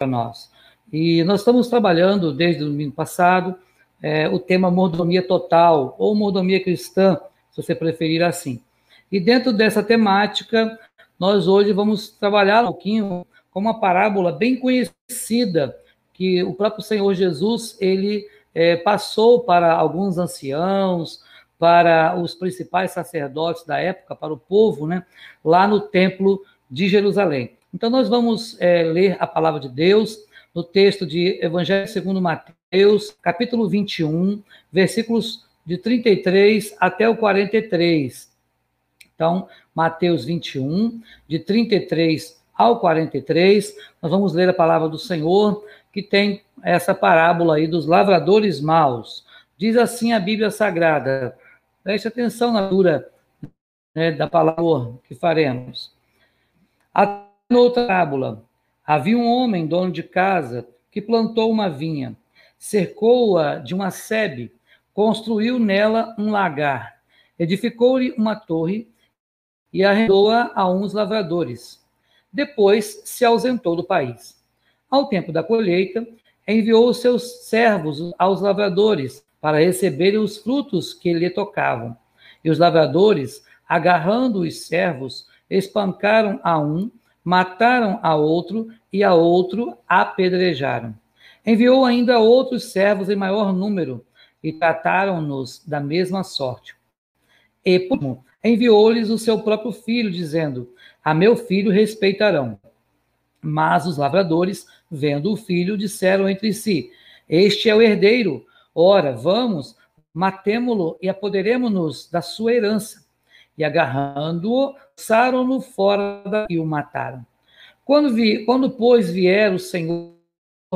para nós. E nós estamos trabalhando desde o domingo passado é, o tema mordomia total, ou mordomia cristã, se você preferir assim. E dentro dessa temática, nós hoje vamos trabalhar um pouquinho com uma parábola bem conhecida, que o próprio Senhor Jesus, ele é, passou para alguns anciãos, para os principais sacerdotes da época, para o povo, né, lá no templo de Jerusalém. Então, nós vamos é, ler a palavra de Deus no texto de Evangelho segundo Mateus, capítulo 21, versículos de 33 até o 43. Então, Mateus 21, de 33 ao 43, nós vamos ler a palavra do Senhor, que tem essa parábola aí dos lavradores maus. Diz assim a Bíblia Sagrada. Preste atenção na dura né, da palavra que faremos. A outra parábola, Havia um homem, dono de casa, que plantou uma vinha, cercou-a de uma sebe, construiu nela um lagar, edificou-lhe uma torre e arrendou-a a uns lavradores. Depois se ausentou do país. Ao tempo da colheita, enviou seus servos aos lavradores para receberem os frutos que lhe tocavam. E os lavradores, agarrando os servos, espancaram a um mataram a outro e a outro apedrejaram. Enviou ainda outros servos em maior número e trataram-nos da mesma sorte. E, por enviou-lhes o seu próprio filho, dizendo: A meu filho respeitarão. Mas os lavradores, vendo o filho, disseram entre si: Este é o herdeiro. Ora, vamos, matemo-lo e apoderemos-nos da sua herança e agarrando-o, lançaram-no fora e o mataram. Quando, vi, quando, pois, vier o Senhor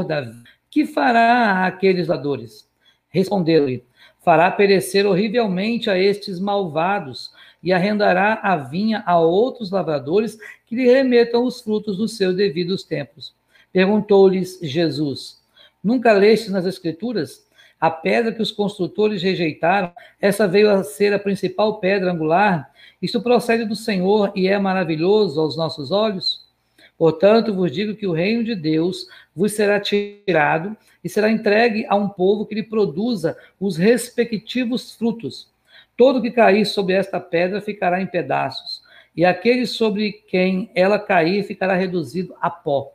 Davi, que fará aqueles ladores? Respondeu-lhe: Fará perecer horrivelmente a estes malvados e arrendará a vinha a outros lavradores que lhe remetam os frutos dos seus devidos tempos. Perguntou-lhes Jesus: Nunca leste nas Escrituras? A pedra que os construtores rejeitaram, essa veio a ser a principal pedra angular. Isto procede do Senhor e é maravilhoso aos nossos olhos. Portanto, vos digo que o reino de Deus vos será tirado e será entregue a um povo que lhe produza os respectivos frutos. Todo que cair sobre esta pedra ficará em pedaços, e aquele sobre quem ela cair ficará reduzido a pó.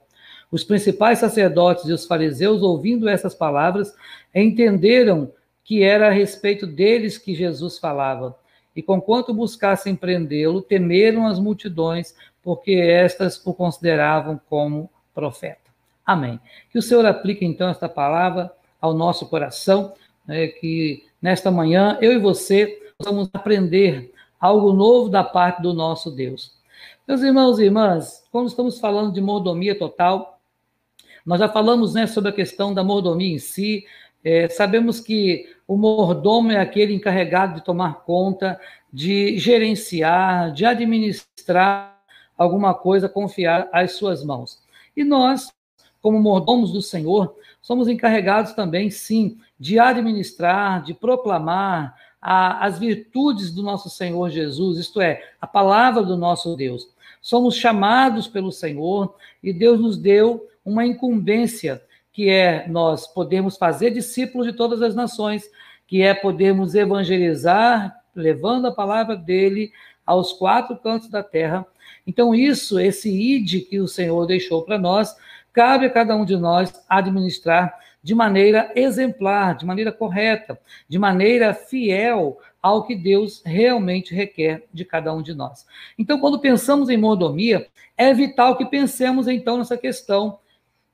Os principais sacerdotes e os fariseus, ouvindo essas palavras, entenderam que era a respeito deles que Jesus falava. E conquanto buscassem prendê-lo, temeram as multidões, porque estas o consideravam como profeta. Amém. Que o Senhor aplique então esta palavra ao nosso coração, né, que nesta manhã eu e você vamos aprender algo novo da parte do nosso Deus. Meus irmãos e irmãs, quando estamos falando de mordomia total, nós já falamos né, sobre a questão da mordomia em si. É, sabemos que o mordomo é aquele encarregado de tomar conta, de gerenciar, de administrar alguma coisa, confiar às suas mãos. E nós, como mordomos do Senhor, somos encarregados também, sim, de administrar, de proclamar a, as virtudes do nosso Senhor Jesus, isto é, a palavra do nosso Deus. Somos chamados pelo Senhor e Deus nos deu uma incumbência, que é nós podemos fazer discípulos de todas as nações, que é podermos evangelizar, levando a palavra dele aos quatro cantos da terra. Então, isso, esse id que o Senhor deixou para nós, cabe a cada um de nós administrar de maneira exemplar, de maneira correta, de maneira fiel ao que Deus realmente requer de cada um de nós. Então, quando pensamos em mordomia, é vital que pensemos então nessa questão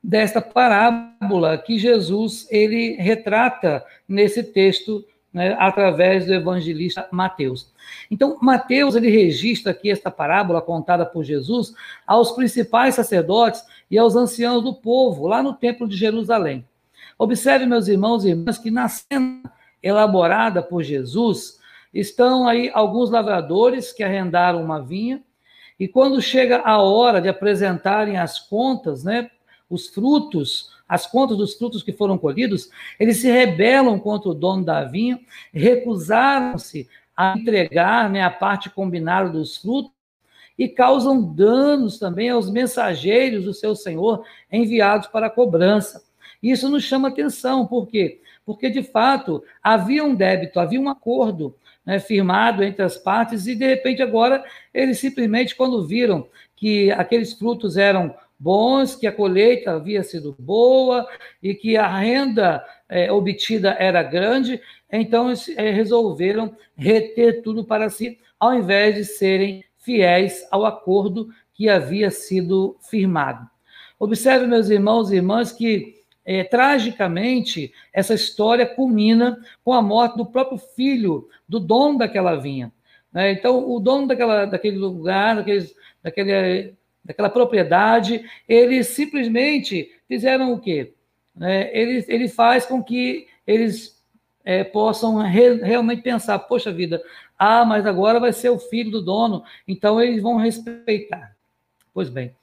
desta parábola que Jesus ele retrata nesse texto né, através do evangelista Mateus. Então, Mateus ele registra aqui esta parábola contada por Jesus aos principais sacerdotes e aos anciãos do povo, lá no templo de Jerusalém. Observe, meus irmãos e irmãs, que na cena elaborada por Jesus estão aí alguns lavradores que arrendaram uma vinha, e quando chega a hora de apresentarem as contas, né, os frutos, as contas dos frutos que foram colhidos, eles se rebelam contra o dono da vinha, recusaram-se a entregar né, a parte combinada dos frutos, e causam danos também aos mensageiros do seu senhor enviados para a cobrança. Isso nos chama atenção, por quê? Porque, de fato, havia um débito, havia um acordo né, firmado entre as partes, e, de repente, agora, eles simplesmente, quando viram que aqueles frutos eram bons, que a colheita havia sido boa e que a renda é, obtida era grande, então eles é, resolveram reter tudo para si, ao invés de serem fiéis ao acordo que havia sido firmado. Observe, meus irmãos e irmãs, que é, tragicamente essa história culmina com a morte do próprio filho do dono daquela vinha. Né? Então, o dono daquela, daquele lugar, daquele, daquele, daquela propriedade, eles simplesmente fizeram o quê? É, ele, ele faz com que eles é, possam re, realmente pensar: poxa vida, ah, mas agora vai ser o filho do dono, então eles vão respeitar. Pois bem,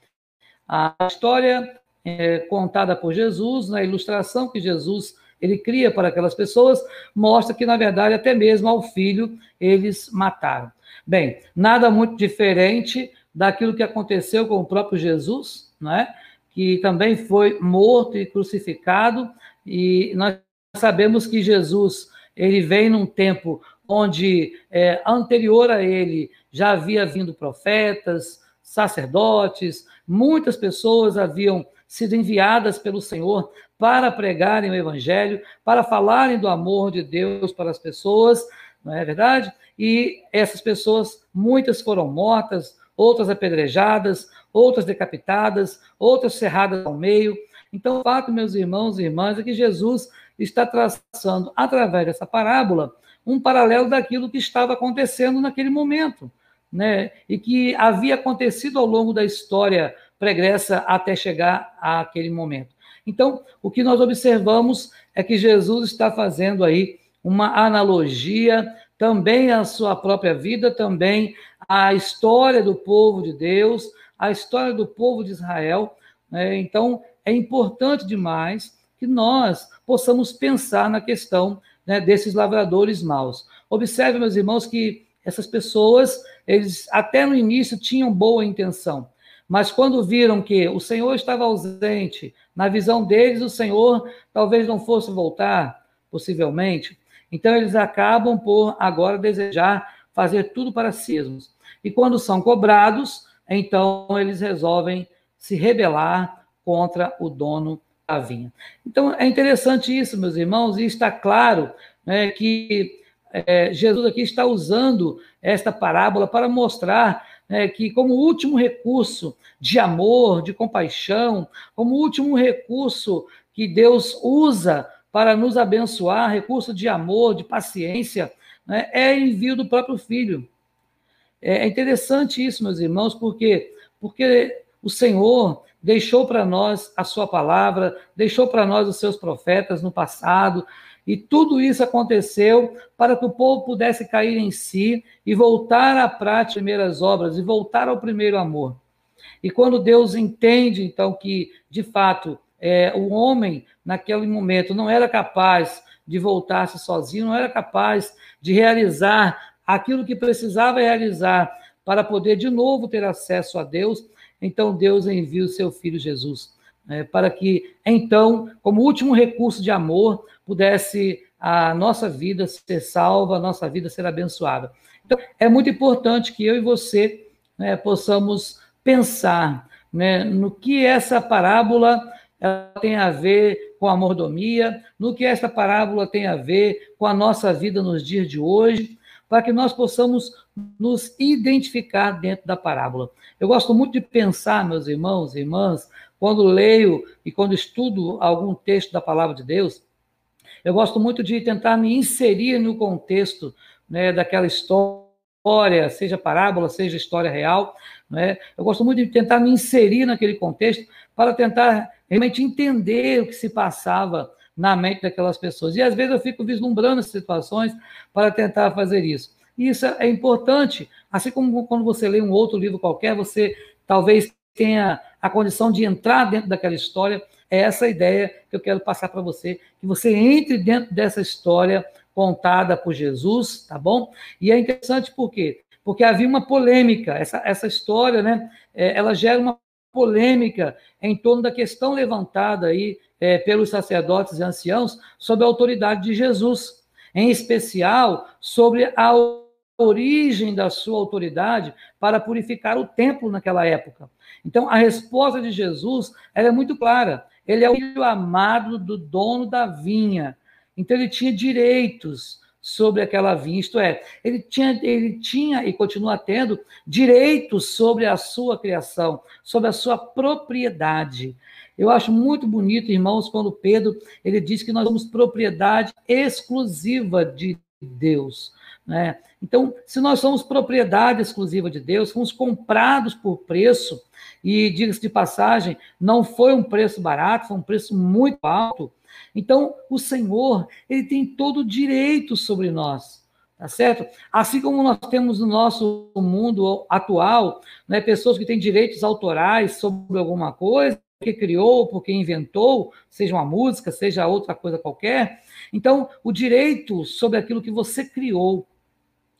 a história é, contada por Jesus, na ilustração que Jesus ele cria para aquelas pessoas, mostra que, na verdade, até mesmo ao filho eles mataram. Bem, nada muito diferente daquilo que aconteceu com o próprio Jesus, não é? que também foi morto e crucificado, e nós sabemos que Jesus ele vem num tempo onde é, anterior a ele já havia vindo profetas, sacerdotes, muitas pessoas haviam sido enviadas pelo Senhor para pregarem o Evangelho, para falarem do amor de Deus para as pessoas, não é verdade? E essas pessoas, muitas foram mortas, outras apedrejadas, outras decapitadas, outras cerradas ao meio. Então, o fato, meus irmãos e irmãs, é que Jesus está traçando, através dessa parábola, um paralelo daquilo que estava acontecendo naquele momento, né? E que havia acontecido ao longo da história pregressa até chegar àquele momento. Então, o que nós observamos é que Jesus está fazendo aí uma analogia também à sua própria vida, também à história do povo de Deus, à história do povo de Israel. Né? Então, é importante demais que nós possamos pensar na questão né, desses lavradores maus. Observe, meus irmãos, que essas pessoas, eles até no início tinham boa intenção, mas quando viram que o Senhor estava ausente, na visão deles, o Senhor talvez não fosse voltar, possivelmente, então eles acabam por agora desejar fazer tudo para si mesmos. E quando são cobrados, então eles resolvem se rebelar contra o dono da vinha. Então é interessante isso, meus irmãos, e está claro né, que é, Jesus aqui está usando esta parábola para mostrar né, que, como último recurso de amor, de compaixão, como último recurso que Deus usa para nos abençoar, recurso de amor, de paciência, né, é envio do próprio Filho. É, é interessante isso, meus irmãos, porque porque o Senhor deixou para nós a sua palavra, deixou para nós os seus profetas no passado, e tudo isso aconteceu para que o povo pudesse cair em si e voltar à prática das primeiras obras, e voltar ao primeiro amor. E quando Deus entende, então, que, de fato, é, o homem, naquele momento, não era capaz de voltar-se sozinho, não era capaz de realizar aquilo que precisava realizar para poder de novo ter acesso a Deus, então Deus envia o seu filho Jesus, né, para que, então, como último recurso de amor, pudesse a nossa vida ser salva, a nossa vida ser abençoada. Então, é muito importante que eu e você né, possamos pensar né, no que essa parábola tem a ver com a mordomia, no que essa parábola tem a ver com a nossa vida nos dias de hoje, para que nós possamos nos identificar dentro da parábola. Eu gosto muito de pensar, meus irmãos e irmãs, quando leio e quando estudo algum texto da palavra de Deus, eu gosto muito de tentar me inserir no contexto né, daquela história, seja parábola, seja história real. Né? Eu gosto muito de tentar me inserir naquele contexto para tentar realmente entender o que se passava na mente daquelas pessoas. E às vezes eu fico vislumbrando as situações para tentar fazer isso. E isso é importante, assim como quando você lê um outro livro qualquer, você talvez tenha a condição de entrar dentro daquela história é essa ideia que eu quero passar para você, que você entre dentro dessa história contada por Jesus, tá bom? E é interessante por quê? Porque havia uma polêmica, essa, essa história, né, é, ela gera uma polêmica em torno da questão levantada aí é, pelos sacerdotes e anciãos sobre a autoridade de Jesus, em especial sobre a origem da sua autoridade para purificar o templo naquela época. Então, a resposta de Jesus é muito clara. Ele é o filho amado do dono da vinha. Então, ele tinha direitos sobre aquela vinha, isto é, ele tinha, ele tinha e continua tendo direitos sobre a sua criação, sobre a sua propriedade. Eu acho muito bonito, irmãos, quando Pedro ele diz que nós somos propriedade exclusiva de Deus. Né? Então, se nós somos propriedade exclusiva de Deus, fomos comprados por preço, e diga-se de passagem, não foi um preço barato, foi um preço muito alto. Então, o Senhor, ele tem todo o direito sobre nós, tá certo? Assim como nós temos no nosso mundo atual, né, pessoas que têm direitos autorais sobre alguma coisa, porque criou, porque inventou, seja uma música, seja outra coisa qualquer. Então, o direito sobre aquilo que você criou,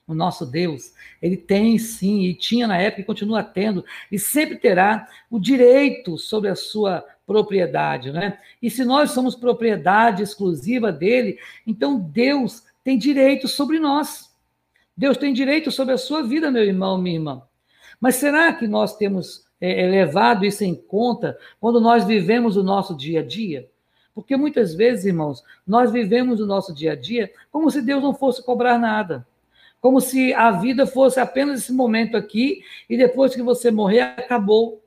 o nosso Deus, ele tem sim, e tinha na época e continua tendo, e sempre terá o direito sobre a sua propriedade, né? E se nós somos propriedade exclusiva dele, então Deus tem direito sobre nós. Deus tem direito sobre a sua vida, meu irmão, minha irmã. Mas será que nós temos é, é levado isso em conta quando nós vivemos o nosso dia a dia? Porque muitas vezes, irmãos, nós vivemos o nosso dia a dia como se Deus não fosse cobrar nada como se a vida fosse apenas esse momento aqui e depois que você morrer, acabou.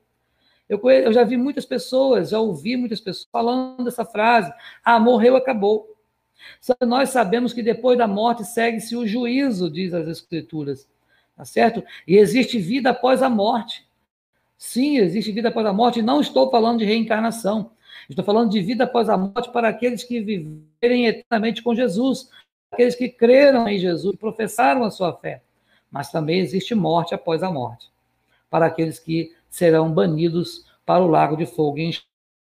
Eu, eu já vi muitas pessoas, já ouvi muitas pessoas falando essa frase: ah, morreu, acabou. Só nós sabemos que depois da morte segue-se o juízo, diz as Escrituras, tá certo? E existe vida após a morte. Sim, existe vida após a morte, não estou falando de reencarnação. Estou falando de vida após a morte para aqueles que viverem eternamente com Jesus, aqueles que creram em Jesus professaram a sua fé. Mas também existe morte após a morte, para aqueles que serão banidos para o lago de fogo e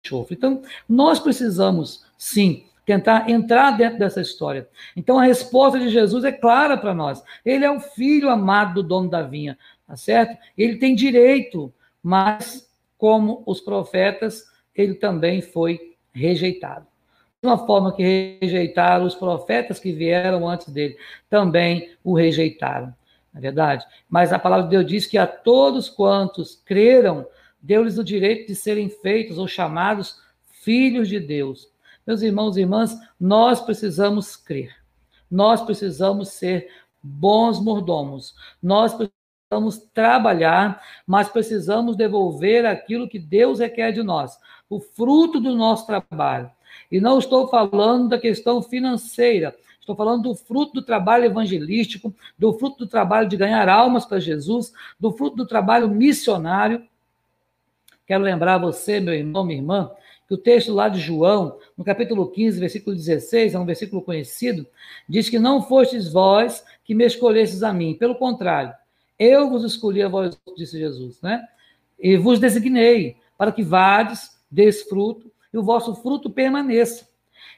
enxofre. Então, nós precisamos, sim, tentar entrar dentro dessa história. Então, a resposta de Jesus é clara para nós. Ele é o filho amado do dono da vinha, tá certo? Ele tem direito, mas, como os profetas, ele também foi rejeitado mesma forma que rejeitaram os profetas que vieram antes dele, também o rejeitaram. É verdade? Mas a palavra de Deus diz que a todos quantos creram, deu-lhes o direito de serem feitos ou chamados filhos de Deus. Meus irmãos e irmãs, nós precisamos crer. Nós precisamos ser bons mordomos. Nós precisamos trabalhar, mas precisamos devolver aquilo que Deus requer de nós, o fruto do nosso trabalho. E não estou falando da questão financeira, estou falando do fruto do trabalho evangelístico, do fruto do trabalho de ganhar almas para Jesus, do fruto do trabalho missionário. Quero lembrar você, meu irmão, minha irmã, que o texto lá de João, no capítulo 15, versículo 16, é um versículo conhecido, diz que não fostes vós que me escolhestes a mim, pelo contrário, eu vos escolhi a vós, disse Jesus, né? E vos designei para que vades, des fruto, e o vosso fruto permaneça.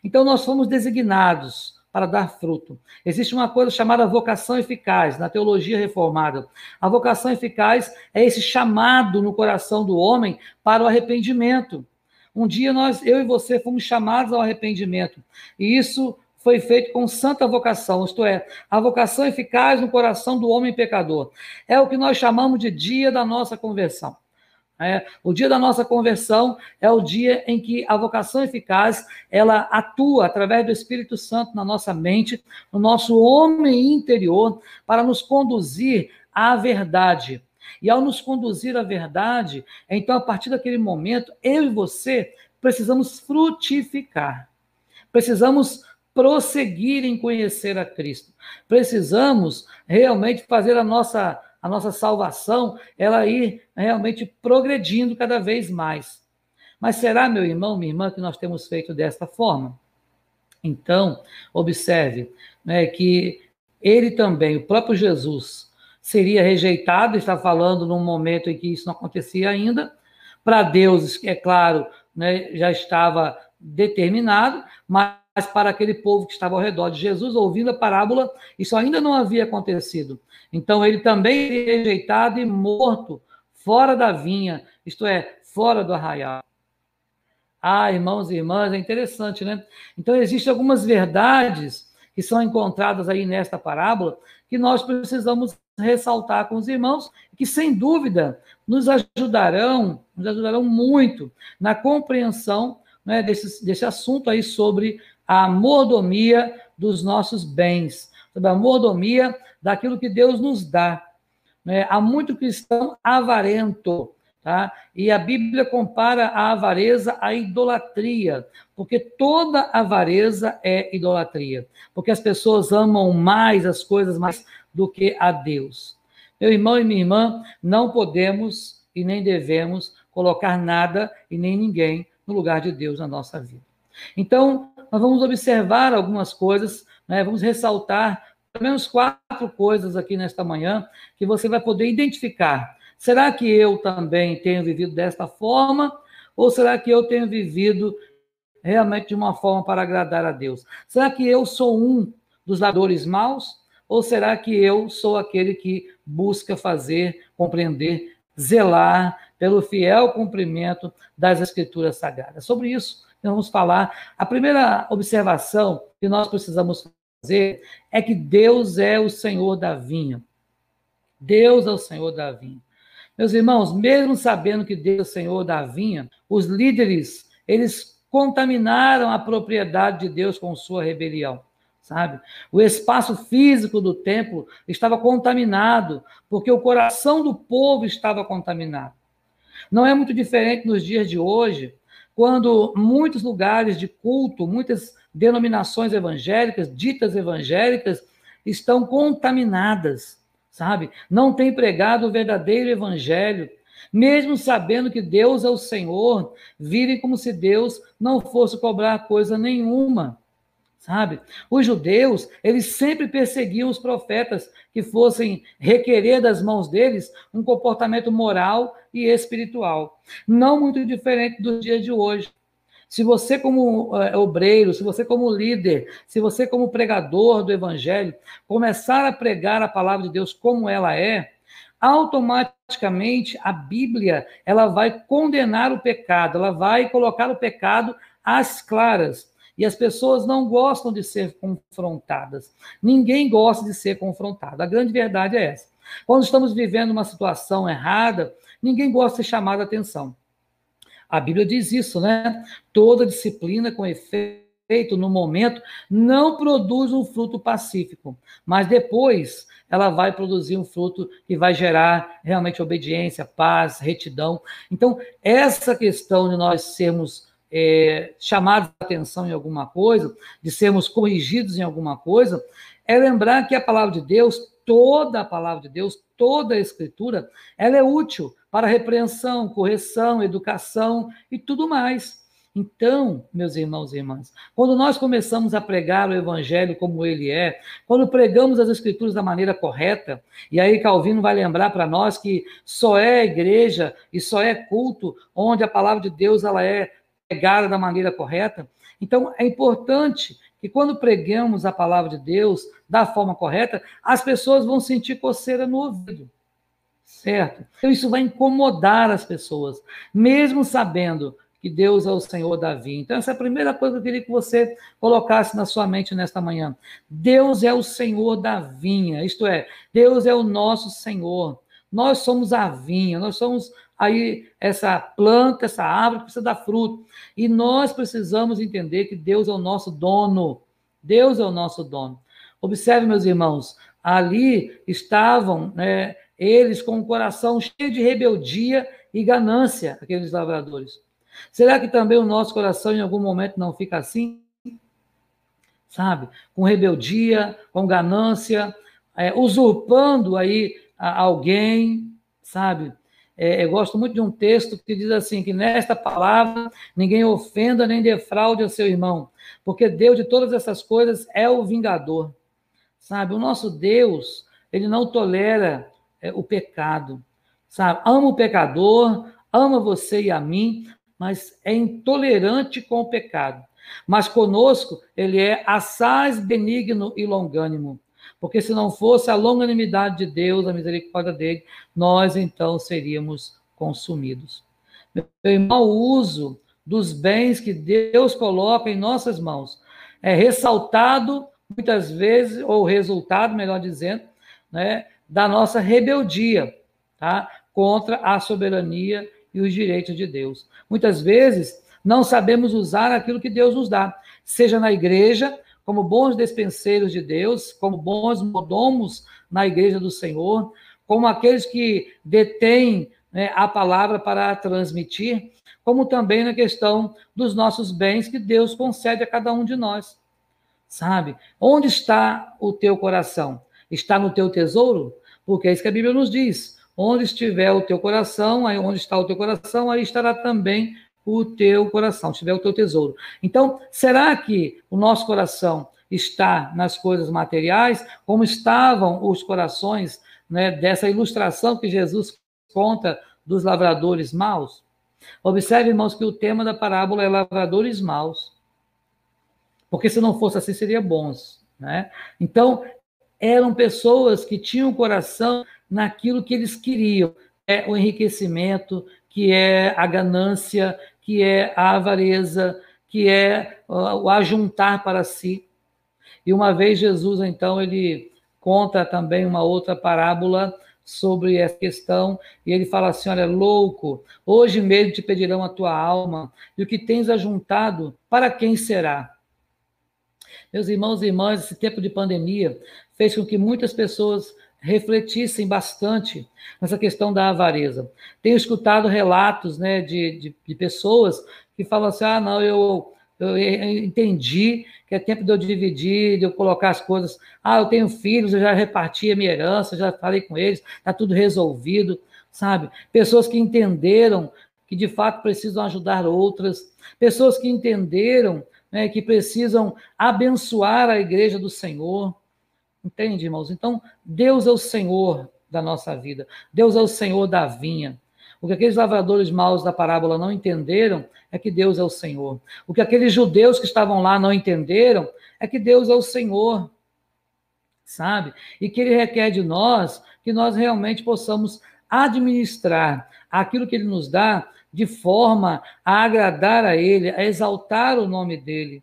Então, nós fomos designados para dar fruto. Existe uma coisa chamada vocação eficaz na teologia reformada. A vocação eficaz é esse chamado no coração do homem para o arrependimento. Um dia nós, eu e você, fomos chamados ao arrependimento. E isso foi feito com santa vocação, isto é, a vocação eficaz no coração do homem pecador. É o que nós chamamos de dia da nossa conversão. É, o dia da nossa conversão é o dia em que a vocação eficaz ela atua através do Espírito Santo na nossa mente, no nosso homem interior, para nos conduzir à verdade. E ao nos conduzir à verdade, então a partir daquele momento, eu e você precisamos frutificar. Precisamos prosseguir em conhecer a Cristo. Precisamos realmente fazer a nossa a nossa salvação, ela ir realmente progredindo cada vez mais. Mas será, meu irmão, minha irmã, que nós temos feito desta forma? Então, observe né, que ele também, o próprio Jesus, seria rejeitado, está falando num momento em que isso não acontecia ainda. Para Deus, é claro, né, já estava determinado, mas para aquele povo que estava ao redor de Jesus, ouvindo a parábola, isso ainda não havia acontecido. Então ele também seria rejeitado e morto fora da vinha, isto é, fora do arraial. Ah, irmãos e irmãs, é interessante, né? Então existem algumas verdades que são encontradas aí nesta parábola que nós precisamos ressaltar com os irmãos, que sem dúvida nos ajudarão, nos ajudarão muito na compreensão né, desse, desse assunto aí sobre a mordomia dos nossos bens, sobre a mordomia daquilo que Deus nos dá. Né? Há muito cristão avarento, tá? E a Bíblia compara a avareza à idolatria, porque toda avareza é idolatria, porque as pessoas amam mais as coisas mais do que a Deus. Meu irmão e minha irmã, não podemos e nem devemos colocar nada e nem ninguém no lugar de Deus na nossa vida. Então, nós vamos observar algumas coisas, né? vamos ressaltar pelo menos quatro coisas aqui nesta manhã que você vai poder identificar. Será que eu também tenho vivido desta forma? Ou será que eu tenho vivido realmente de uma forma para agradar a Deus? Será que eu sou um dos ladores maus? Ou será que eu sou aquele que busca fazer, compreender, zelar pelo fiel cumprimento das Escrituras Sagradas? Sobre isso, vamos falar. A primeira observação que nós precisamos fazer é que Deus é o Senhor da vinha. Deus é o Senhor da vinha. Meus irmãos, mesmo sabendo que Deus é o Senhor da vinha, os líderes, eles contaminaram a propriedade de Deus com sua rebelião sabe? O espaço físico do templo estava contaminado, porque o coração do povo estava contaminado. Não é muito diferente nos dias de hoje, quando muitos lugares de culto, muitas denominações evangélicas, ditas evangélicas, estão contaminadas, sabe? Não tem pregado o verdadeiro evangelho, mesmo sabendo que Deus é o Senhor, virem como se Deus não fosse cobrar coisa nenhuma sabe? Os judeus, eles sempre perseguiam os profetas que fossem requerer das mãos deles um comportamento moral e espiritual. Não muito diferente dos dias de hoje. Se você, como uh, obreiro, se você, como líder, se você, como pregador do evangelho, começar a pregar a palavra de Deus como ela é, automaticamente a Bíblia ela vai condenar o pecado, ela vai colocar o pecado às claras. E as pessoas não gostam de ser confrontadas. Ninguém gosta de ser confrontado. A grande verdade é essa. Quando estamos vivendo uma situação errada, ninguém gosta de ser chamado a atenção. A Bíblia diz isso, né? Toda disciplina com efeito no momento não produz um fruto pacífico, mas depois ela vai produzir um fruto que vai gerar realmente obediência, paz, retidão. Então, essa questão de nós sermos é, chamados a atenção em alguma coisa, de sermos corrigidos em alguma coisa, é lembrar que a palavra de Deus, toda a palavra de Deus, toda a Escritura, ela é útil para repreensão, correção, educação e tudo mais. Então, meus irmãos e irmãs, quando nós começamos a pregar o Evangelho como ele é, quando pregamos as Escrituras da maneira correta, e aí Calvino vai lembrar para nós que só é igreja e só é culto onde a palavra de Deus ela é pregada da maneira correta. Então, é importante que quando pregamos a palavra de Deus da forma correta, as pessoas vão sentir coceira no ouvido. Certo? Então, isso vai incomodar as pessoas, mesmo sabendo que Deus é o Senhor da vida. Então, essa é a primeira coisa que eu queria que você colocasse na sua mente nesta manhã. Deus é o Senhor da vinha, isto é, Deus é o nosso Senhor. Nós somos a vinha, nós somos aí essa planta, essa árvore precisa dar fruto. E nós precisamos entender que Deus é o nosso dono. Deus é o nosso dono. Observe, meus irmãos, ali estavam né, eles com o coração cheio de rebeldia e ganância, aqueles lavradores. Será que também o nosso coração em algum momento não fica assim? Sabe? Com rebeldia, com ganância, é, usurpando aí alguém, sabe? É, eu gosto muito de um texto que diz assim: que nesta palavra ninguém ofenda nem defraude o seu irmão, porque Deus de todas essas coisas é o vingador. Sabe? O nosso Deus, ele não tolera é, o pecado. Sabe? Ama o pecador, ama você e a mim, mas é intolerante com o pecado. Mas conosco ele é assaz benigno e longânimo. Porque se não fosse a longanimidade de Deus, a misericórdia dele, nós então seríamos consumidos. Meu irmão, o uso dos bens que Deus coloca em nossas mãos é ressaltado muitas vezes, ou resultado, melhor dizendo, né, da nossa rebeldia tá, contra a soberania e os direitos de Deus. Muitas vezes não sabemos usar aquilo que Deus nos dá, seja na igreja, como bons despenseiros de Deus, como bons modomos na igreja do Senhor, como aqueles que detêm né, a palavra para transmitir, como também na questão dos nossos bens que Deus concede a cada um de nós. Sabe? Onde está o teu coração? Está no teu tesouro? Porque é isso que a Bíblia nos diz. Onde estiver o teu coração, aí onde está o teu coração, aí estará também o teu coração, estiver o teu tesouro. Então, será que o nosso coração está nas coisas materiais, como estavam os corações né, dessa ilustração que Jesus conta dos lavradores maus? Observe, irmãos, que o tema da parábola é lavradores maus. Porque se não fosse assim, seria bons. Né? Então, eram pessoas que tinham o coração naquilo que eles queriam, é o enriquecimento, que é a ganância, que é a avareza, que é o ajuntar para si. E uma vez Jesus, então, ele conta também uma outra parábola sobre essa questão, e ele fala assim: Olha, louco, hoje mesmo te pedirão a tua alma, e o que tens ajuntado, para quem será? Meus irmãos e irmãs, esse tempo de pandemia fez com que muitas pessoas refletissem bastante nessa questão da avareza. Tenho escutado relatos né, de, de, de pessoas que falam assim: ah, não, eu, eu entendi que é tempo de eu dividir, de eu colocar as coisas. Ah, eu tenho filhos, eu já reparti a minha herança, já falei com eles, está tudo resolvido, sabe? Pessoas que entenderam que de fato precisam ajudar outras, pessoas que entenderam né, que precisam abençoar a igreja do Senhor. Entende, irmãos? Então, Deus é o Senhor da nossa vida. Deus é o Senhor da vinha. O que aqueles lavradores maus da parábola não entenderam é que Deus é o Senhor. O que aqueles judeus que estavam lá não entenderam é que Deus é o Senhor. Sabe? E que ele requer de nós que nós realmente possamos administrar aquilo que ele nos dá de forma a agradar a ele, a exaltar o nome dele.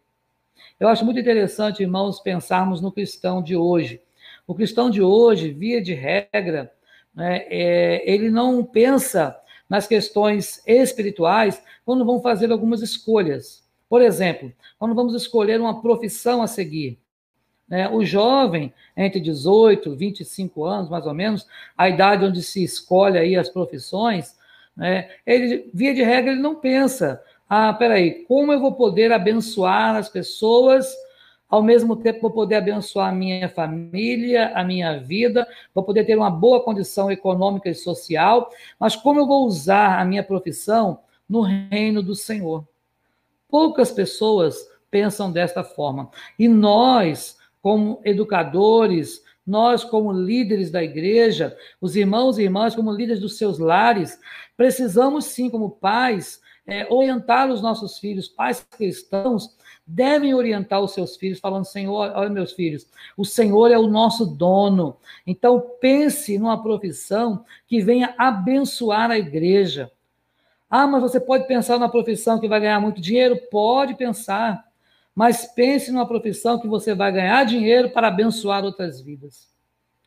Eu acho muito interessante, irmãos, pensarmos no cristão de hoje. O cristão de hoje, via de regra, né, é, ele não pensa nas questões espirituais quando vão fazer algumas escolhas. Por exemplo, quando vamos escolher uma profissão a seguir. Né, o jovem, entre 18 e 25 anos, mais ou menos, a idade onde se escolhe aí as profissões, né, ele, via de regra, ele não pensa ah, peraí, como eu vou poder abençoar as pessoas, ao mesmo tempo vou poder abençoar a minha família, a minha vida, vou poder ter uma boa condição econômica e social, mas como eu vou usar a minha profissão no reino do Senhor? Poucas pessoas pensam desta forma. E nós, como educadores, nós, como líderes da igreja, os irmãos e irmãs, como líderes dos seus lares, precisamos sim, como pais, é, orientar os nossos filhos, pais cristãos, devem orientar os seus filhos, falando: Senhor, olha, meus filhos, o Senhor é o nosso dono. Então, pense numa profissão que venha abençoar a igreja. Ah, mas você pode pensar numa profissão que vai ganhar muito dinheiro? Pode pensar. Mas pense numa profissão que você vai ganhar dinheiro para abençoar outras vidas.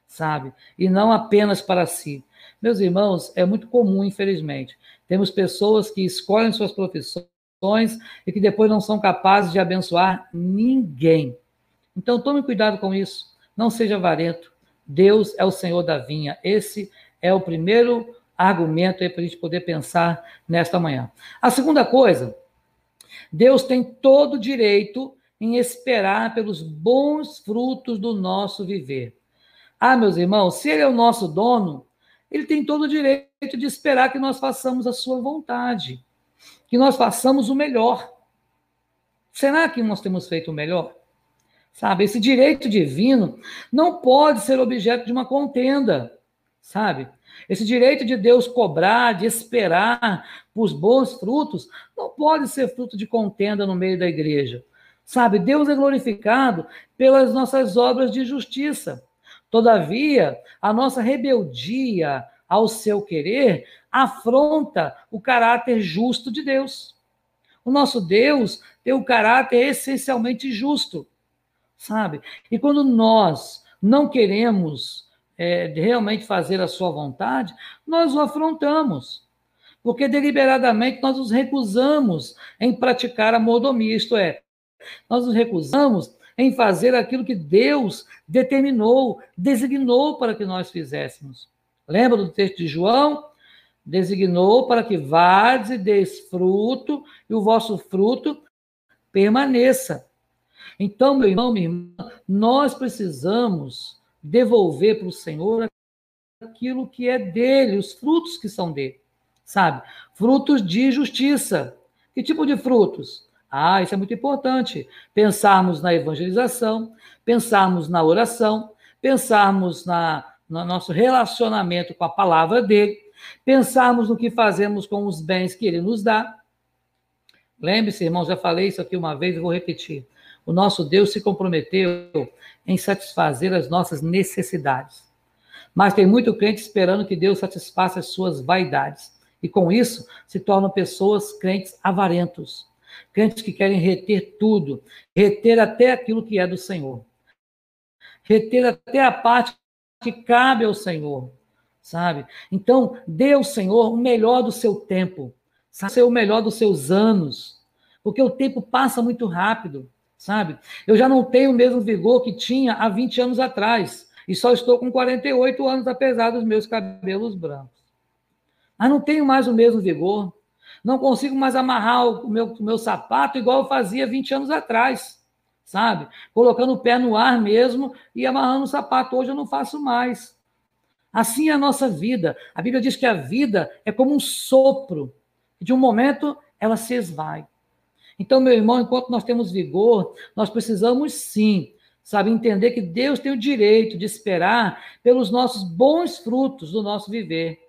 Sabe? E não apenas para si. Meus irmãos, é muito comum, infelizmente. Temos pessoas que escolhem suas profissões e que depois não são capazes de abençoar ninguém. Então, tome cuidado com isso. Não seja avarento. Deus é o Senhor da vinha. Esse é o primeiro argumento para a gente poder pensar nesta manhã. A segunda coisa, Deus tem todo o direito em esperar pelos bons frutos do nosso viver. Ah, meus irmãos, se Ele é o nosso dono, ele tem todo o direito de esperar que nós façamos a sua vontade, que nós façamos o melhor. Será que nós temos feito o melhor? Sabe, esse direito divino não pode ser objeto de uma contenda. sabe? Esse direito de Deus cobrar, de esperar por bons frutos, não pode ser fruto de contenda no meio da igreja. Sabe, Deus é glorificado pelas nossas obras de justiça. Todavia, a nossa rebeldia ao seu querer afronta o caráter justo de Deus. O nosso Deus tem o caráter essencialmente justo, sabe? E quando nós não queremos é, realmente fazer a sua vontade, nós o afrontamos. Porque deliberadamente nós nos recusamos em praticar a mordomia, isto é, nós nos recusamos em fazer aquilo que Deus determinou, designou para que nós fizéssemos. Lembra do texto de João? Designou para que vades e deis fruto, e o vosso fruto permaneça. Então, meu irmão, minha irmã, nós precisamos devolver para o Senhor aquilo que é dele, os frutos que são dele, sabe? Frutos de justiça. Que tipo de frutos? Ah, isso é muito importante. Pensarmos na evangelização, pensarmos na oração, pensarmos na, no nosso relacionamento com a palavra dele, pensarmos no que fazemos com os bens que ele nos dá. Lembre-se, irmão, já falei isso aqui uma vez e vou repetir. O nosso Deus se comprometeu em satisfazer as nossas necessidades. Mas tem muito crente esperando que Deus satisfaça as suas vaidades. E com isso se tornam pessoas crentes avarentos, crentes que querem reter tudo, reter até aquilo que é do Senhor, reter até a parte que cabe ao Senhor, sabe? Então, dê ao Senhor o melhor do seu tempo, sabe? o melhor dos seus anos, porque o tempo passa muito rápido sabe? Eu já não tenho o mesmo vigor que tinha há 20 anos atrás. E só estou com 48 anos, apesar dos meus cabelos brancos. Mas não tenho mais o mesmo vigor. Não consigo mais amarrar o meu, o meu sapato igual eu fazia 20 anos atrás, sabe? Colocando o pé no ar mesmo e amarrando o sapato. Hoje eu não faço mais. Assim é a nossa vida. A Bíblia diz que a vida é como um sopro. De um momento ela se esvai. Então, meu irmão, enquanto nós temos vigor, nós precisamos sim, sabe, entender que Deus tem o direito de esperar pelos nossos bons frutos do nosso viver.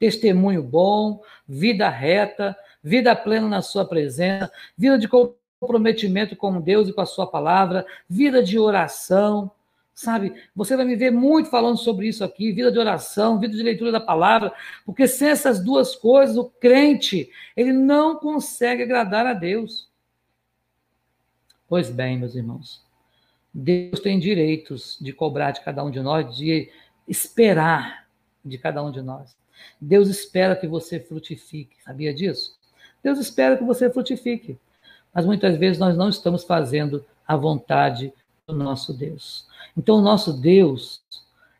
Testemunho bom, vida reta, vida plena na sua presença, vida de comprometimento com Deus e com a sua palavra, vida de oração, sabe? Você vai me ver muito falando sobre isso aqui, vida de oração, vida de leitura da palavra, porque sem essas duas coisas, o crente, ele não consegue agradar a Deus. Pois bem, meus irmãos, Deus tem direitos de cobrar de cada um de nós, de esperar de cada um de nós. Deus espera que você frutifique, sabia disso? Deus espera que você frutifique, mas muitas vezes nós não estamos fazendo a vontade do nosso Deus. Então, o nosso Deus,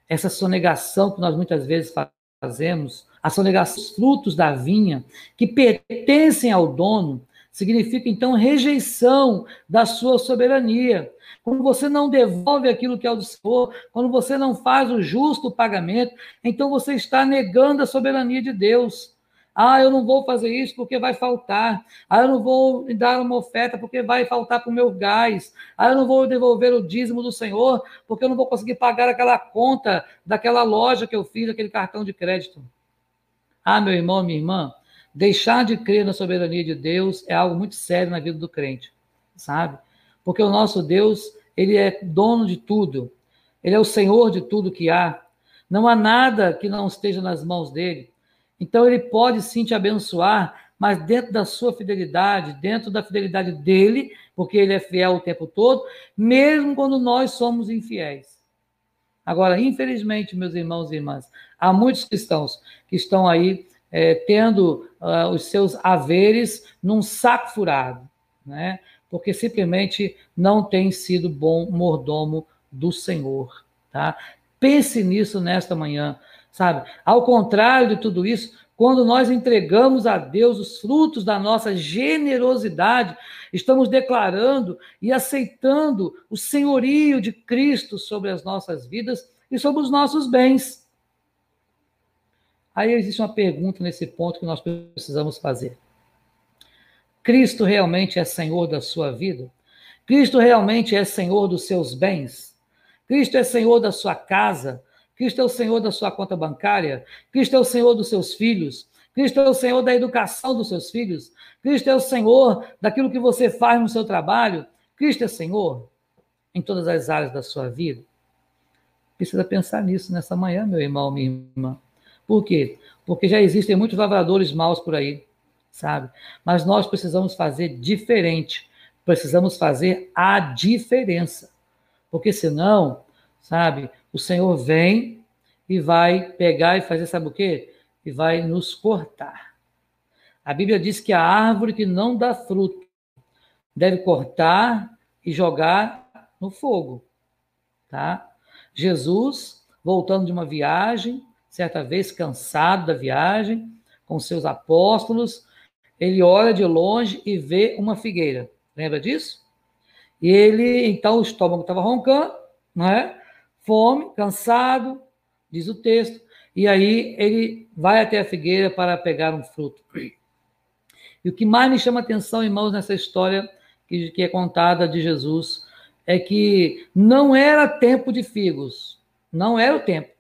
essa sonegação que nós muitas vezes fazemos, a sonegação dos frutos da vinha, que pertencem ao dono, significa então rejeição da sua soberania. Quando você não devolve aquilo que é do Senhor, quando você não faz o justo pagamento, então você está negando a soberania de Deus. Ah, eu não vou fazer isso porque vai faltar. Ah, eu não vou dar uma oferta porque vai faltar para o meu gás. Ah, eu não vou devolver o dízimo do Senhor porque eu não vou conseguir pagar aquela conta daquela loja que eu fiz, aquele cartão de crédito. Ah, meu irmão, minha irmã, Deixar de crer na soberania de Deus é algo muito sério na vida do crente, sabe? Porque o nosso Deus, ele é dono de tudo. Ele é o Senhor de tudo que há. Não há nada que não esteja nas mãos dele. Então ele pode sim te abençoar, mas dentro da sua fidelidade, dentro da fidelidade dele, porque ele é fiel o tempo todo, mesmo quando nós somos infiéis. Agora, infelizmente, meus irmãos e irmãs, há muitos cristãos que estão aí é, tendo uh, os seus haveres num saco furado, né? porque simplesmente não tem sido bom mordomo do Senhor. Tá? Pense nisso nesta manhã, sabe? Ao contrário de tudo isso, quando nós entregamos a Deus os frutos da nossa generosidade, estamos declarando e aceitando o senhorio de Cristo sobre as nossas vidas e sobre os nossos bens. Aí existe uma pergunta nesse ponto que nós precisamos fazer. Cristo realmente é Senhor da sua vida? Cristo realmente é Senhor dos seus bens? Cristo é Senhor da sua casa? Cristo é o Senhor da sua conta bancária, Cristo é o Senhor dos seus filhos, Cristo é o Senhor da educação dos seus filhos, Cristo é o Senhor daquilo que você faz no seu trabalho, Cristo é Senhor em todas as áreas da sua vida. Precisa pensar nisso nessa manhã, meu irmão, minha irmã. Por quê? Porque já existem muitos lavradores maus por aí, sabe? Mas nós precisamos fazer diferente. Precisamos fazer a diferença. Porque senão, sabe, o Senhor vem e vai pegar e fazer, sabe o quê? E vai nos cortar. A Bíblia diz que a árvore que não dá fruto deve cortar e jogar no fogo, tá? Jesus, voltando de uma viagem, certa vez cansado da viagem, com seus apóstolos, ele olha de longe e vê uma figueira. Lembra disso? E ele, então, o estômago estava roncando, não é? Fome, cansado, diz o texto, e aí ele vai até a figueira para pegar um fruto. E o que mais me chama atenção, irmãos, nessa história que, que é contada de Jesus, é que não era tempo de figos. Não era o tempo.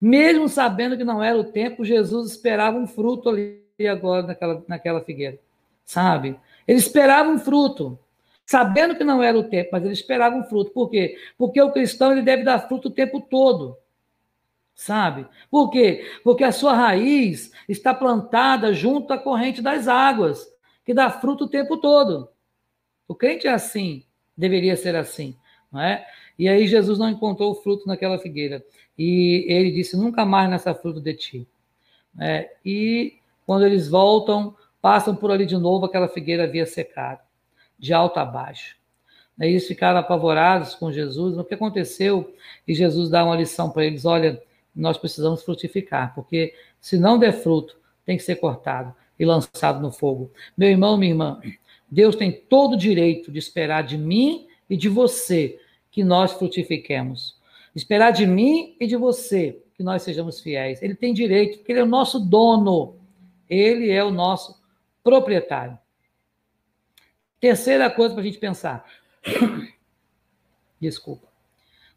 Mesmo sabendo que não era o tempo, Jesus esperava um fruto ali agora naquela, naquela figueira. Sabe? Ele esperava um fruto. Sabendo que não era o tempo, mas ele esperava um fruto. Por quê? Porque o cristão ele deve dar fruto o tempo todo. Sabe? Por quê? Porque a sua raiz está plantada junto à corrente das águas, que dá fruto o tempo todo. O crente é assim deveria ser assim, não é? E aí Jesus não encontrou o fruto naquela figueira. E ele disse: Nunca mais nessa fruta de ti. É, e quando eles voltam, passam por ali de novo, aquela figueira havia secado, de alto a baixo. Aí eles ficaram apavorados com Jesus. O que aconteceu? E Jesus dá uma lição para eles: Olha, nós precisamos frutificar, porque se não der fruto, tem que ser cortado e lançado no fogo. Meu irmão, minha irmã, Deus tem todo o direito de esperar de mim e de você que nós frutifiquemos. Esperar de mim e de você que nós sejamos fiéis. Ele tem direito, porque ele é o nosso dono. Ele é o nosso proprietário. Terceira coisa para a gente pensar. Desculpa.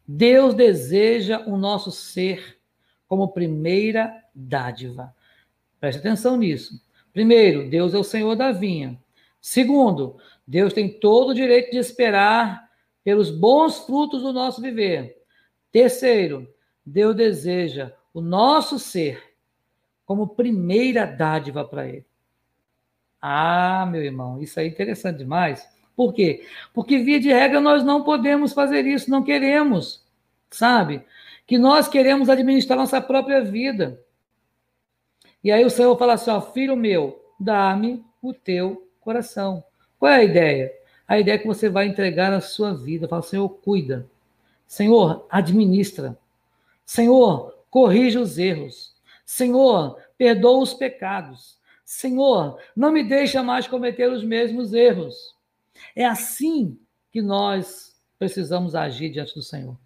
Deus deseja o nosso ser como primeira dádiva. Preste atenção nisso. Primeiro, Deus é o Senhor da vinha. Segundo, Deus tem todo o direito de esperar pelos bons frutos do nosso viver. Terceiro, Deus deseja o nosso ser como primeira dádiva para Ele. Ah, meu irmão, isso é interessante demais. Por quê? Porque, via de regra, nós não podemos fazer isso, não queremos, sabe? Que nós queremos administrar nossa própria vida. E aí o Senhor fala assim: ó, filho meu, dá-me o teu coração. Qual é a ideia? A ideia é que você vai entregar a sua vida. Fala, Senhor, cuida. Senhor, administra. Senhor, corrija os erros. Senhor, perdoa os pecados. Senhor, não me deixa mais cometer os mesmos erros. É assim que nós precisamos agir diante do Senhor.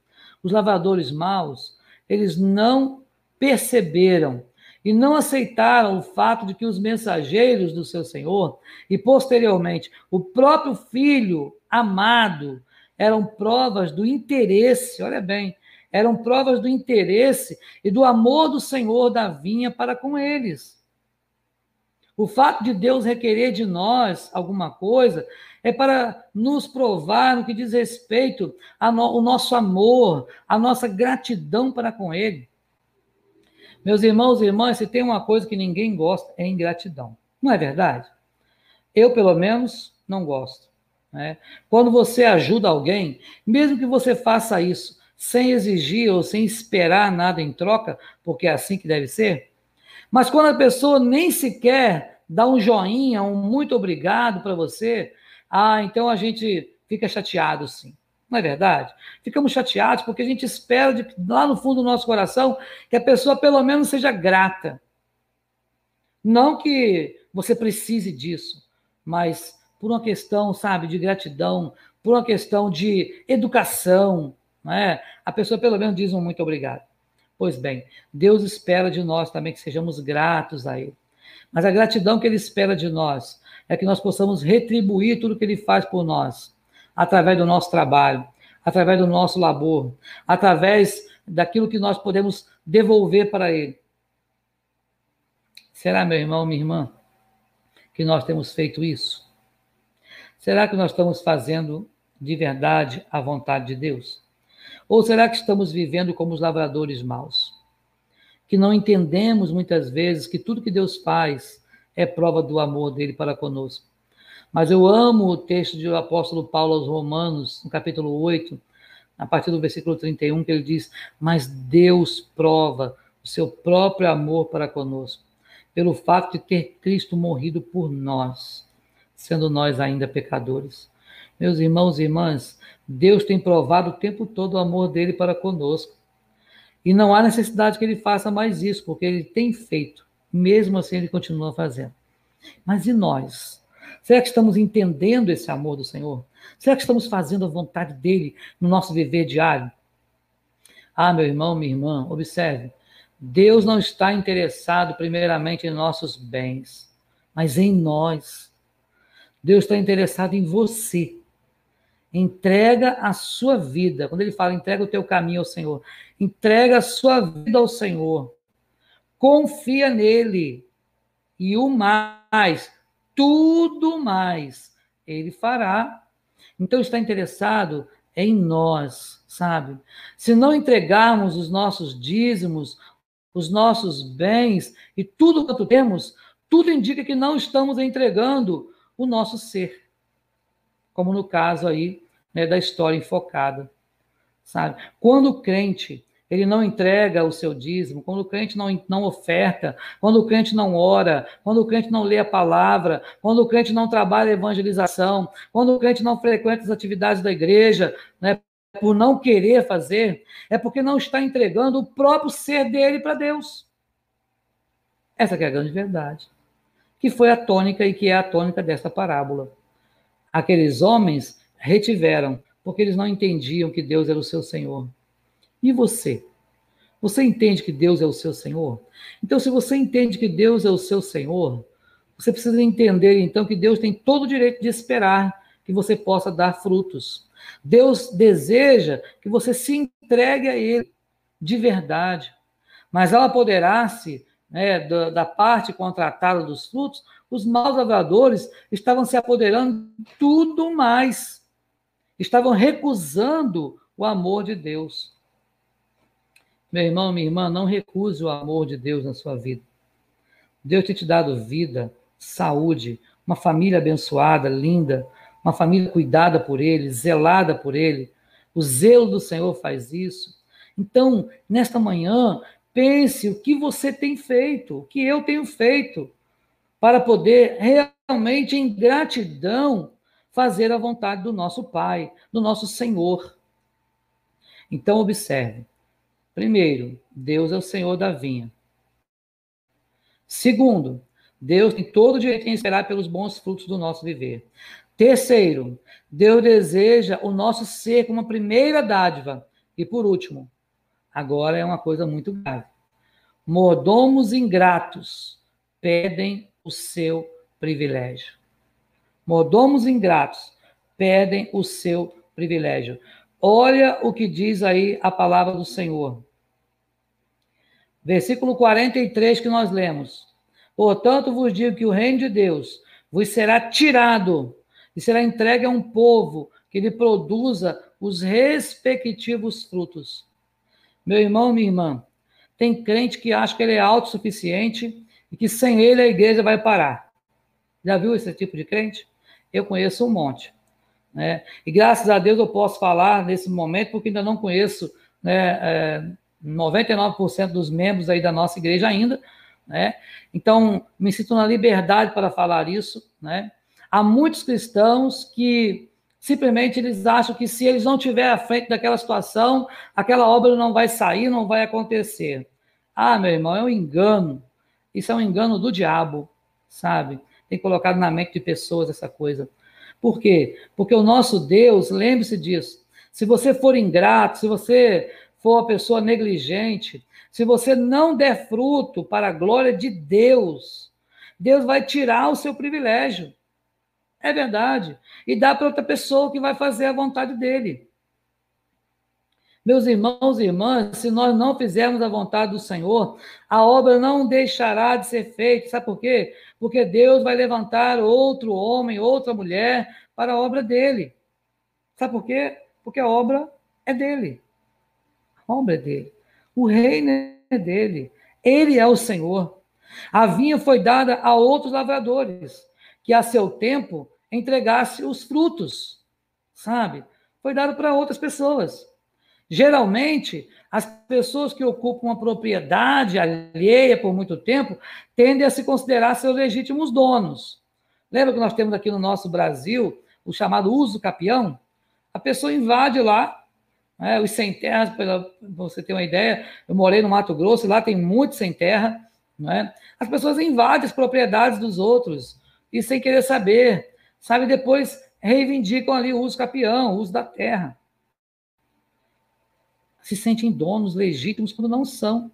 Os lavradores maus, eles não perceberam e não aceitaram o fato de que os mensageiros do seu Senhor e posteriormente o próprio filho amado eram provas do interesse, olha bem, eram provas do interesse e do amor do Senhor da vinha para com eles. O fato de Deus requerer de nós alguma coisa é para nos provar no que diz respeito ao no, nosso amor, a nossa gratidão para com Ele. Meus irmãos e irmãs, se tem uma coisa que ninguém gosta, é ingratidão. Não é verdade? Eu, pelo menos, não gosto. Né? Quando você ajuda alguém, mesmo que você faça isso sem exigir ou sem esperar nada em troca, porque é assim que deve ser, mas quando a pessoa nem sequer dá um joinha, um muito obrigado para você, ah, então a gente fica chateado sim. Não é verdade? Ficamos chateados porque a gente espera de, lá no fundo do nosso coração que a pessoa pelo menos seja grata. Não que você precise disso, mas por uma questão, sabe, de gratidão, por uma questão de educação, não é? A pessoa pelo menos diz um muito obrigado. Pois bem, Deus espera de nós também que sejamos gratos a Ele. Mas a gratidão que Ele espera de nós é que nós possamos retribuir tudo que Ele faz por nós através do nosso trabalho, através do nosso labor, através daquilo que nós podemos devolver para Ele. Será, meu irmão, minha irmã, que nós temos feito isso? Será que nós estamos fazendo de verdade a vontade de Deus? Ou será que estamos vivendo como os lavradores maus? Que não entendemos muitas vezes que tudo que Deus faz é prova do amor dele para conosco. Mas eu amo o texto do apóstolo Paulo aos Romanos, no capítulo 8, a partir do versículo 31, que ele diz: Mas Deus prova o seu próprio amor para conosco, pelo fato de ter Cristo morrido por nós, sendo nós ainda pecadores. Meus irmãos e irmãs, Deus tem provado o tempo todo o amor dele para conosco. E não há necessidade que ele faça mais isso, porque ele tem feito. Mesmo assim, ele continua fazendo. Mas e nós? Será que estamos entendendo esse amor do Senhor? Será que estamos fazendo a vontade dele no nosso viver diário? Ah, meu irmão, minha irmã, observe. Deus não está interessado primeiramente em nossos bens, mas em nós. Deus está interessado em você. Entrega a sua vida. Quando ele fala, entrega o teu caminho ao Senhor. Entrega a sua vida ao Senhor. Confia nele. E o mais, tudo mais, ele fará. Então está interessado em nós, sabe? Se não entregarmos os nossos dízimos, os nossos bens e tudo quanto temos, tudo indica que não estamos entregando o nosso ser. Como no caso aí né, da história enfocada, sabe? Quando o crente ele não entrega o seu dízimo, quando o crente não, não oferta, quando o crente não ora, quando o crente não lê a palavra, quando o crente não trabalha a evangelização, quando o crente não frequenta as atividades da igreja, né, por não querer fazer, é porque não está entregando o próprio ser dele para Deus. Essa é a grande verdade. Que foi a tônica e que é a tônica desta parábola. Aqueles homens retiveram, porque eles não entendiam que Deus era o seu Senhor. E você? Você entende que Deus é o seu Senhor? Então, se você entende que Deus é o seu Senhor, você precisa entender então que Deus tem todo o direito de esperar que você possa dar frutos. Deus deseja que você se entregue a Ele de verdade. Mas ao apoderar-se né, da, da, parte contratada dos frutos, os maus lavradores estavam se apoderando tudo mais estavam recusando o amor de Deus. Meu irmão, minha irmã, não recuse o amor de Deus na sua vida. Deus tem te dado vida, saúde, uma família abençoada, linda, uma família cuidada por Ele, zelada por Ele. O zelo do Senhor faz isso. Então, nesta manhã, pense o que você tem feito, o que eu tenho feito, para poder realmente, em gratidão, fazer a vontade do nosso Pai, do nosso Senhor. Então, observe. Primeiro, Deus é o Senhor da vinha. Segundo, Deus tem todo o direito em esperar pelos bons frutos do nosso viver. Terceiro, Deus deseja o nosso ser como a primeira dádiva. E por último, agora é uma coisa muito grave. Mordomos ingratos pedem o seu privilégio. Mordomos ingratos perdem o seu privilégio. Olha o que diz aí a palavra do Senhor. Versículo 43 que nós lemos. Portanto, vos digo que o reino de Deus vos será tirado e será entregue a um povo que lhe produza os respectivos frutos. Meu irmão, minha irmã, tem crente que acha que ele é autossuficiente e que sem ele a igreja vai parar. Já viu esse tipo de crente? eu conheço um monte. Né? E graças a Deus eu posso falar nesse momento, porque ainda não conheço né, é, 99% dos membros aí da nossa igreja ainda. Né? Então, me sinto na liberdade para falar isso. Né? Há muitos cristãos que simplesmente eles acham que se eles não estiverem à frente daquela situação, aquela obra não vai sair, não vai acontecer. Ah, meu irmão, é um engano. Isso é um engano do diabo, sabe? tem colocado na mente de pessoas essa coisa. Por quê? Porque o nosso Deus, lembre-se disso. Se você for ingrato, se você for uma pessoa negligente, se você não der fruto para a glória de Deus, Deus vai tirar o seu privilégio. É verdade. E dá para outra pessoa que vai fazer a vontade dele. Meus irmãos e irmãs, se nós não fizermos a vontade do Senhor, a obra não deixará de ser feita. Sabe por quê? Porque Deus vai levantar outro homem, outra mulher para a obra dele. Sabe por quê? Porque a obra é dele. A obra é dele. O reino é dele. Ele é o Senhor. A vinha foi dada a outros lavradores, que a seu tempo entregasse os frutos, sabe? Foi dado para outras pessoas. Geralmente, as pessoas que ocupam uma propriedade alheia por muito tempo tendem a se considerar seus legítimos donos. Lembra que nós temos aqui no nosso Brasil o chamado uso capião? A pessoa invade lá, né, os sem terra, para você ter uma ideia, eu morei no Mato Grosso, e lá tem muito sem terra, né? as pessoas invadem as propriedades dos outros e sem querer saber, sabe? Depois reivindicam ali o uso capião, o uso da terra se sentem donos legítimos quando não são.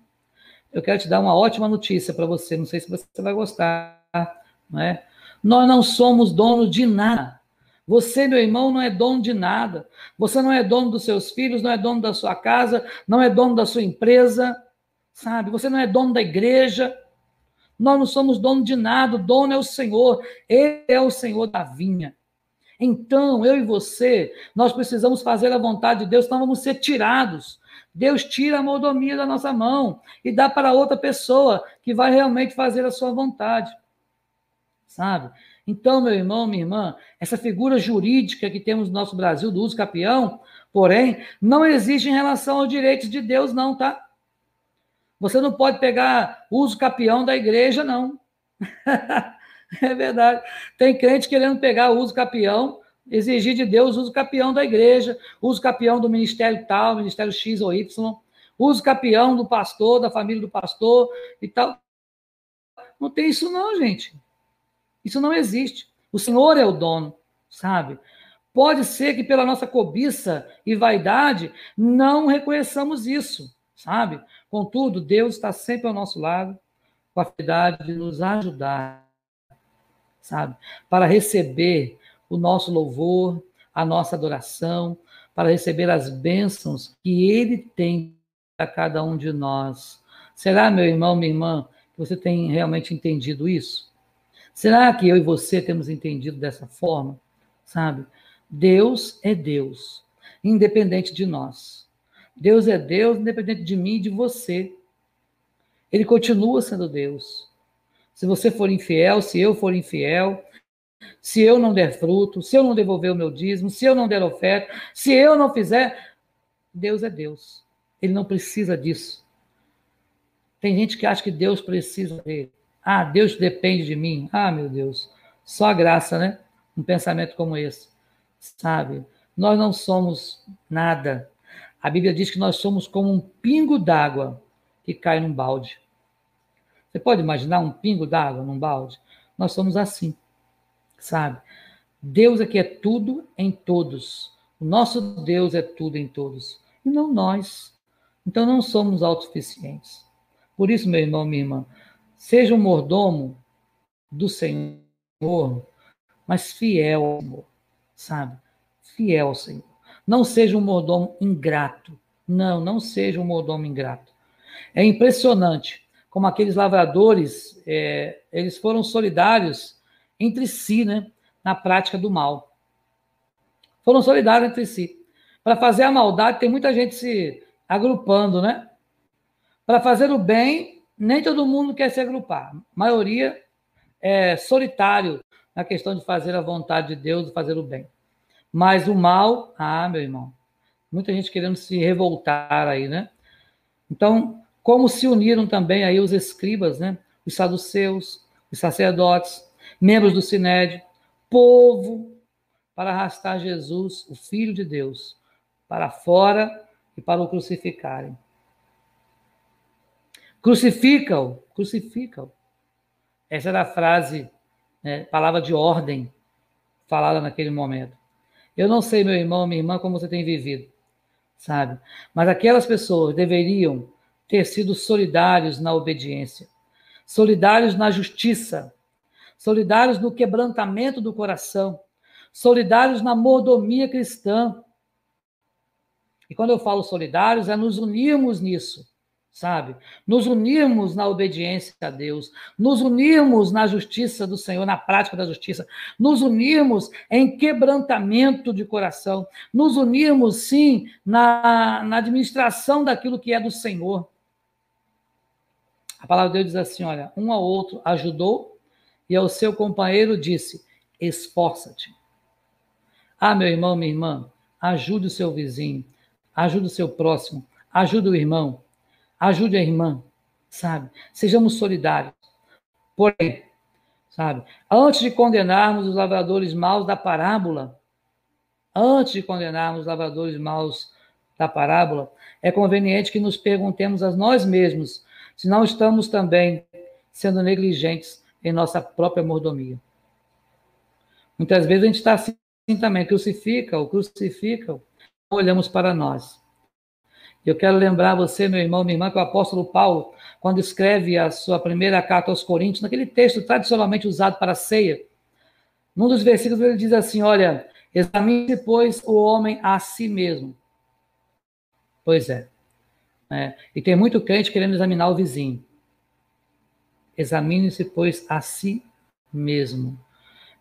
Eu quero te dar uma ótima notícia para você, não sei se você vai gostar, não é? Nós não somos donos de nada. Você, meu irmão, não é dono de nada. Você não é dono dos seus filhos, não é dono da sua casa, não é dono da sua empresa, sabe? Você não é dono da igreja. Nós não somos dono de nada. O dono é o Senhor. Ele é o Senhor da vinha. Então, eu e você, nós precisamos fazer a vontade de Deus, senão vamos ser tirados. Deus tira a mordomia da nossa mão e dá para outra pessoa que vai realmente fazer a sua vontade. Sabe? Então, meu irmão, minha irmã, essa figura jurídica que temos no nosso Brasil do uso capião, porém, não existe em relação aos direitos de Deus, não, tá? Você não pode pegar uso capião da igreja, não. é verdade. Tem crente querendo pegar uso capião exigir de Deus uso capião da igreja, uso capião do ministério tal, ministério X ou Y, uso capião do pastor, da família do pastor e tal. Não tem isso não, gente. Isso não existe. O Senhor é o dono, sabe? Pode ser que pela nossa cobiça e vaidade não reconheçamos isso, sabe? Contudo, Deus está sempre ao nosso lado, com a fidelidade de nos ajudar, sabe? Para receber o nosso louvor, a nossa adoração, para receber as bênçãos que Ele tem para cada um de nós. Será, meu irmão, minha irmã, que você tem realmente entendido isso? Será que eu e você temos entendido dessa forma? Sabe? Deus é Deus, independente de nós. Deus é Deus, independente de mim e de você. Ele continua sendo Deus. Se você for infiel, se eu for infiel, se eu não der fruto, se eu não devolver o meu dízimo, se eu não der oferta, se eu não fizer, Deus é Deus. Ele não precisa disso. Tem gente que acha que Deus precisa dele. Ah, Deus depende de mim. Ah, meu Deus. Só a graça, né? Um pensamento como esse. Sabe? Nós não somos nada. A Bíblia diz que nós somos como um pingo d'água que cai num balde. Você pode imaginar um pingo d'água num balde? Nós somos assim sabe? Deus aqui é tudo em todos. O nosso Deus é tudo em todos. E não nós. Então não somos autossuficientes. Por isso, meu irmão, minha irmã, seja um mordomo do Senhor, mas fiel ao Senhor, sabe? Fiel ao Senhor. Não seja um mordomo ingrato. Não, não seja um mordomo ingrato. É impressionante como aqueles lavradores, é, eles foram solidários entre si, né, na prática do mal. Foram solidários entre si. Para fazer a maldade, tem muita gente se agrupando, né? Para fazer o bem, nem todo mundo quer se agrupar. A maioria é solitário na questão de fazer a vontade de Deus e fazer o bem. Mas o mal, ah, meu irmão, muita gente querendo se revoltar aí, né? Então, como se uniram também aí os escribas, né? Os saduceus, os sacerdotes, membros do Sinédrio, povo, para arrastar Jesus, o Filho de Deus, para fora e para o crucificarem. Crucifica-o, crucifica-o. Essa era a frase, né, palavra de ordem falada naquele momento. Eu não sei, meu irmão, minha irmã, como você tem vivido, sabe? Mas aquelas pessoas deveriam ter sido solidários na obediência, solidários na justiça, solidários no quebrantamento do coração, solidários na mordomia cristã. E quando eu falo solidários, é nos unirmos nisso, sabe? Nos unirmos na obediência a Deus, nos unirmos na justiça do Senhor, na prática da justiça, nos unirmos em quebrantamento de coração, nos unirmos, sim, na, na administração daquilo que é do Senhor. A palavra de Deus diz assim: olha, um ao outro ajudou e ao seu companheiro disse: esforça-te. Ah, meu irmão, minha irmã, ajude o seu vizinho, ajude o seu próximo, ajude o irmão, ajude a irmã, sabe? Sejamos solidários. Porém, sabe, antes de condenarmos os lavradores maus da parábola, antes de condenarmos os lavradores maus da parábola, é conveniente que nos perguntemos a nós mesmos se não estamos também sendo negligentes em nossa própria mordomia. Muitas vezes a gente está assim também, crucifica, ou crucificam, olhamos para nós. Eu quero lembrar você, meu irmão, minha irmã, que o apóstolo Paulo, quando escreve a sua primeira carta aos Coríntios, naquele texto tradicionalmente usado para a ceia, num dos versículos ele diz assim: Olha, examine, pois, o homem a si mesmo. Pois é. é. E tem muito crente querendo examinar o vizinho. Examine-se, pois, a si mesmo.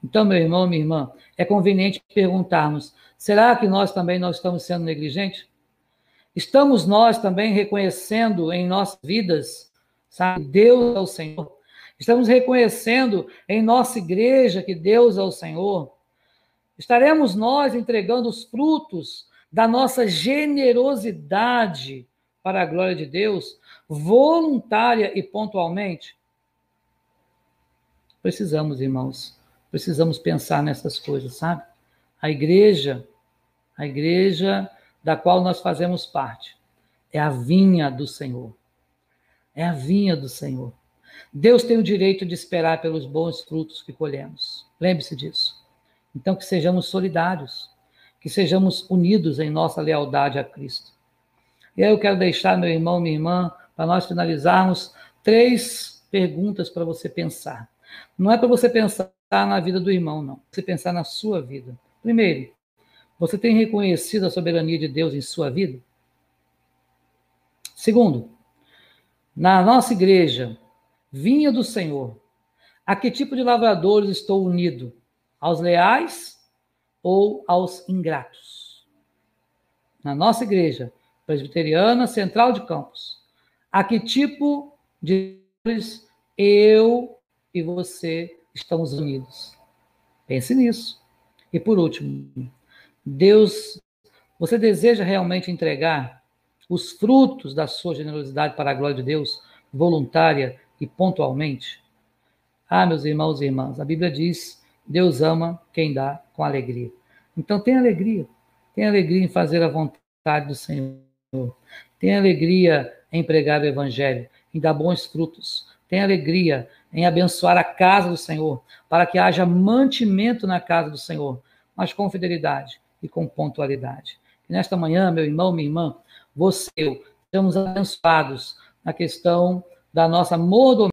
Então, meu irmão, minha irmã, é conveniente perguntarmos: será que nós também não estamos sendo negligentes? Estamos nós também reconhecendo em nossas vidas, sabe, Deus é o Senhor? Estamos reconhecendo em nossa igreja que Deus é o Senhor? Estaremos nós entregando os frutos da nossa generosidade para a glória de Deus, voluntária e pontualmente? Precisamos, irmãos, precisamos pensar nessas coisas, sabe? A igreja, a igreja da qual nós fazemos parte, é a vinha do Senhor. É a vinha do Senhor. Deus tem o direito de esperar pelos bons frutos que colhemos. Lembre-se disso. Então, que sejamos solidários, que sejamos unidos em nossa lealdade a Cristo. E aí eu quero deixar, meu irmão, minha irmã, para nós finalizarmos, três perguntas para você pensar. Não é para você pensar na vida do irmão, não. Você pensar na sua vida. Primeiro, você tem reconhecido a soberania de Deus em sua vida? Segundo, na nossa igreja, vinha do Senhor, a que tipo de lavradores estou unido? Aos leais ou aos ingratos? Na nossa igreja, presbiteriana central de Campos, a que tipo de eu e você estamos unidos. Pense nisso. E por último, Deus, você deseja realmente entregar os frutos da sua generosidade para a glória de Deus, voluntária e pontualmente? Ah, meus irmãos e irmãs, a Bíblia diz: Deus ama quem dá com alegria. Então, tem alegria. Tem alegria em fazer a vontade do Senhor. Tem alegria em pregar o Evangelho, em dar bons frutos. Tem alegria em abençoar a casa do Senhor, para que haja mantimento na casa do Senhor, mas com fidelidade e com pontualidade. E nesta manhã, meu irmão, minha irmã, você, sejamos abençoados na questão da nossa mordomia